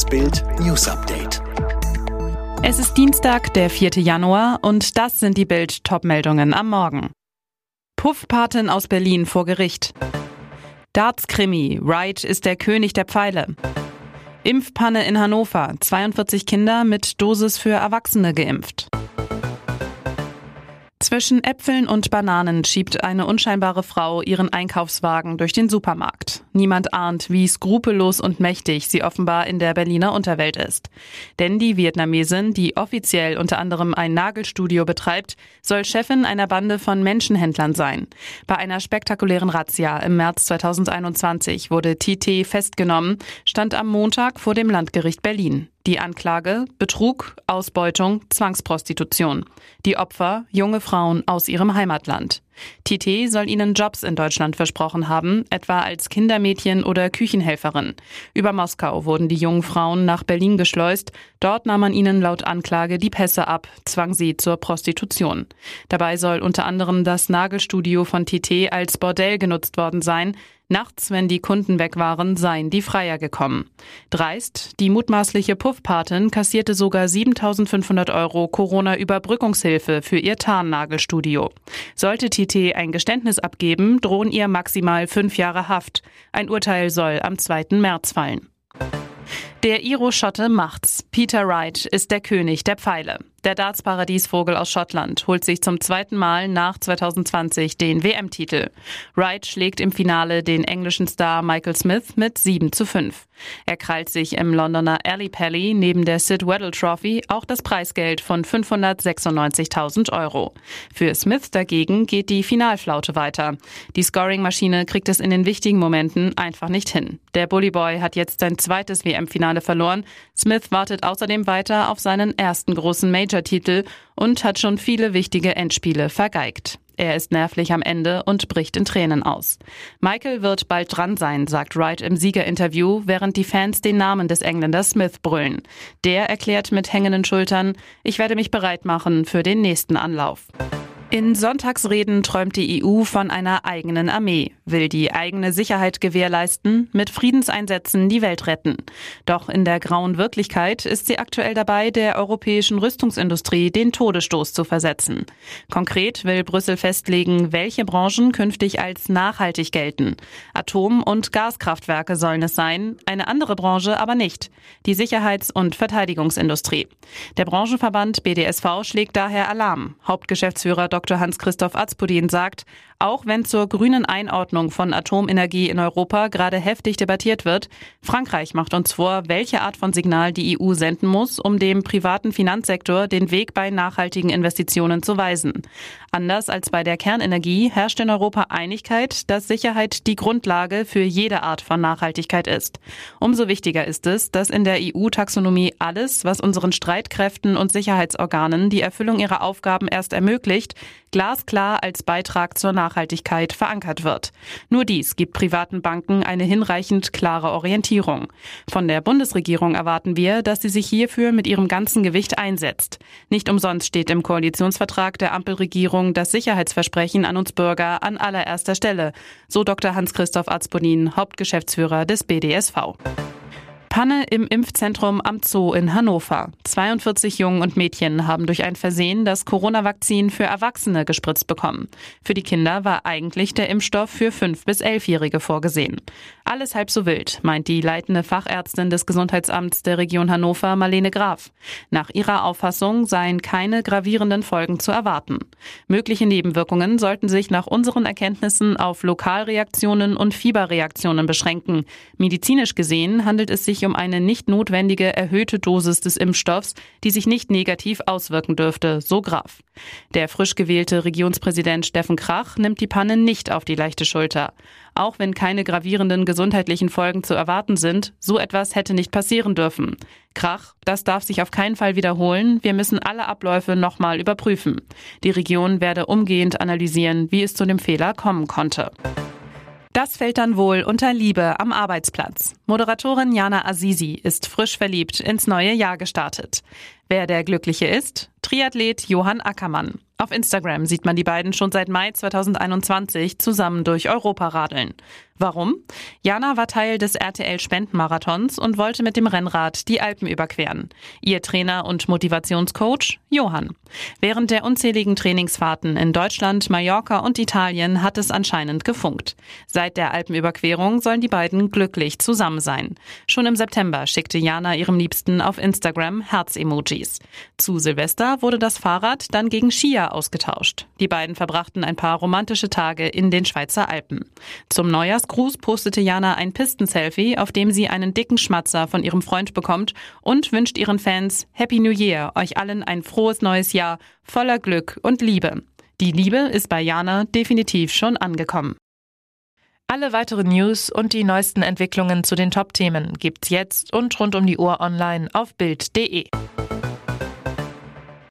Das Bild News Update. Es ist Dienstag, der 4. Januar und das sind die Bild Topmeldungen am Morgen. Puffpatin aus Berlin vor Gericht. Darts-Krimi. Wright ist der König der Pfeile. Impfpanne in Hannover. 42 Kinder mit Dosis für Erwachsene geimpft. Zwischen Äpfeln und Bananen schiebt eine unscheinbare Frau ihren Einkaufswagen durch den Supermarkt. Niemand ahnt, wie skrupellos und mächtig sie offenbar in der Berliner Unterwelt ist. Denn die Vietnamesin, die offiziell unter anderem ein Nagelstudio betreibt, soll Chefin einer Bande von Menschenhändlern sein. Bei einer spektakulären Razzia im März 2021 wurde TT festgenommen, stand am Montag vor dem Landgericht Berlin. Die Anklage Betrug, Ausbeutung, Zwangsprostitution. Die Opfer junge Frauen aus ihrem Heimatland. Tite soll ihnen Jobs in Deutschland versprochen haben, etwa als Kindermädchen oder Küchenhelferin. Über Moskau wurden die jungen Frauen nach Berlin geschleust. Dort nahm man ihnen laut Anklage die Pässe ab, zwang sie zur Prostitution. Dabei soll unter anderem das Nagelstudio von Tite als Bordell genutzt worden sein. Nachts, wenn die Kunden weg waren, seien die Freier gekommen. Dreist, die mutmaßliche Puffpatin kassierte sogar 7500 Euro Corona-Überbrückungshilfe für ihr Tarnnagelstudio. Sollte TT ein Geständnis abgeben, drohen ihr maximal fünf Jahre Haft. Ein Urteil soll am 2. März fallen. Der Iro-Schotte macht's. Peter Wright ist der König der Pfeile. Der Darts-Paradiesvogel aus Schottland holt sich zum zweiten Mal nach 2020 den WM-Titel. Wright schlägt im Finale den englischen Star Michael Smith mit 7 zu 5. Er krallt sich im Londoner Alley Pally neben der Sid Weddle Trophy auch das Preisgeld von 596.000 Euro. Für Smith dagegen geht die Finalflaute weiter. Die Scoring-Maschine kriegt es in den wichtigen Momenten einfach nicht hin. Der Bully Boy hat jetzt sein zweites WM-Finale verloren. Smith wartet außerdem weiter auf seinen ersten großen Major Major-Titel und hat schon viele wichtige Endspiele vergeigt. Er ist nervlich am Ende und bricht in Tränen aus. Michael wird bald dran sein, sagt Wright im Siegerinterview, während die Fans den Namen des Engländers Smith brüllen. Der erklärt mit hängenden Schultern, ich werde mich bereit machen für den nächsten Anlauf. In Sonntagsreden träumt die EU von einer eigenen Armee, will die eigene Sicherheit gewährleisten, mit Friedenseinsätzen die Welt retten. Doch in der grauen Wirklichkeit ist sie aktuell dabei, der europäischen Rüstungsindustrie den Todesstoß zu versetzen. Konkret will Brüssel festlegen, welche Branchen künftig als nachhaltig gelten. Atom- und Gaskraftwerke sollen es sein, eine andere Branche aber nicht. Die Sicherheits- und Verteidigungsindustrie. Der Branchenverband BDSV schlägt daher Alarm. Hauptgeschäftsführer Dr. Dr. Hans-Christoph Azpodin sagt, auch wenn zur grünen Einordnung von Atomenergie in Europa gerade heftig debattiert wird, Frankreich macht uns vor, welche Art von Signal die EU senden muss, um dem privaten Finanzsektor den Weg bei nachhaltigen Investitionen zu weisen. Anders als bei der Kernenergie herrscht in Europa Einigkeit, dass Sicherheit die Grundlage für jede Art von Nachhaltigkeit ist. Umso wichtiger ist es, dass in der EU-Taxonomie alles, was unseren Streitkräften und Sicherheitsorganen die Erfüllung ihrer Aufgaben erst ermöglicht, glasklar als Beitrag zur Nachhaltigkeit verankert wird. Nur dies gibt privaten Banken eine hinreichend klare Orientierung. Von der Bundesregierung erwarten wir, dass sie sich hierfür mit ihrem ganzen Gewicht einsetzt. Nicht umsonst steht im Koalitionsvertrag der Ampelregierung das Sicherheitsversprechen an uns Bürger an allererster Stelle, so Dr. Hans-Christoph Arzbonin, Hauptgeschäftsführer des BDSV. Panne im Impfzentrum am Zoo in Hannover. 42 Jungen und Mädchen haben durch ein Versehen das Corona-Vakzin für Erwachsene gespritzt bekommen. Für die Kinder war eigentlich der Impfstoff für 5- bis 11-Jährige vorgesehen. Alles halb so wild, meint die leitende Fachärztin des Gesundheitsamts der Region Hannover, Marlene Graf. Nach ihrer Auffassung seien keine gravierenden Folgen zu erwarten. Mögliche Nebenwirkungen sollten sich nach unseren Erkenntnissen auf Lokalreaktionen und Fieberreaktionen beschränken. Medizinisch gesehen handelt es sich um eine nicht notwendige erhöhte Dosis des Impfstoffs, die sich nicht negativ auswirken dürfte, so Graf. Der frisch gewählte Regierungspräsident Steffen Krach nimmt die Panne nicht auf die leichte Schulter. Auch wenn keine gravierenden gesundheitlichen Folgen zu erwarten sind, so etwas hätte nicht passieren dürfen. Krach, das darf sich auf keinen Fall wiederholen. Wir müssen alle Abläufe nochmal überprüfen. Die Region werde umgehend analysieren, wie es zu dem Fehler kommen konnte. Das fällt dann wohl unter Liebe am Arbeitsplatz. Moderatorin Jana Azizi ist frisch verliebt ins neue Jahr gestartet. Wer der Glückliche ist? Triathlet Johann Ackermann. Auf Instagram sieht man die beiden schon seit Mai 2021 zusammen durch Europa radeln. Warum? Jana war Teil des RTL Spendenmarathons und wollte mit dem Rennrad die Alpen überqueren. Ihr Trainer und Motivationscoach Johann. Während der unzähligen Trainingsfahrten in Deutschland, Mallorca und Italien hat es anscheinend gefunkt. Seit der Alpenüberquerung sollen die beiden glücklich zusammen sein. Schon im September schickte Jana ihrem Liebsten auf Instagram Herz-Emojis. Zu Silvester wurde das Fahrrad dann gegen Skier ausgetauscht. Die beiden verbrachten ein paar romantische Tage in den Schweizer Alpen. Zum Neujahrs Gruß postete Jana ein Pistenselfie, auf dem sie einen dicken Schmatzer von ihrem Freund bekommt und wünscht ihren Fans Happy New Year, euch allen ein frohes neues Jahr voller Glück und Liebe. Die Liebe ist bei Jana definitiv schon angekommen. Alle weiteren News und die neuesten Entwicklungen zu den Top-Themen gibt's jetzt und rund um die Uhr online auf Bild.de.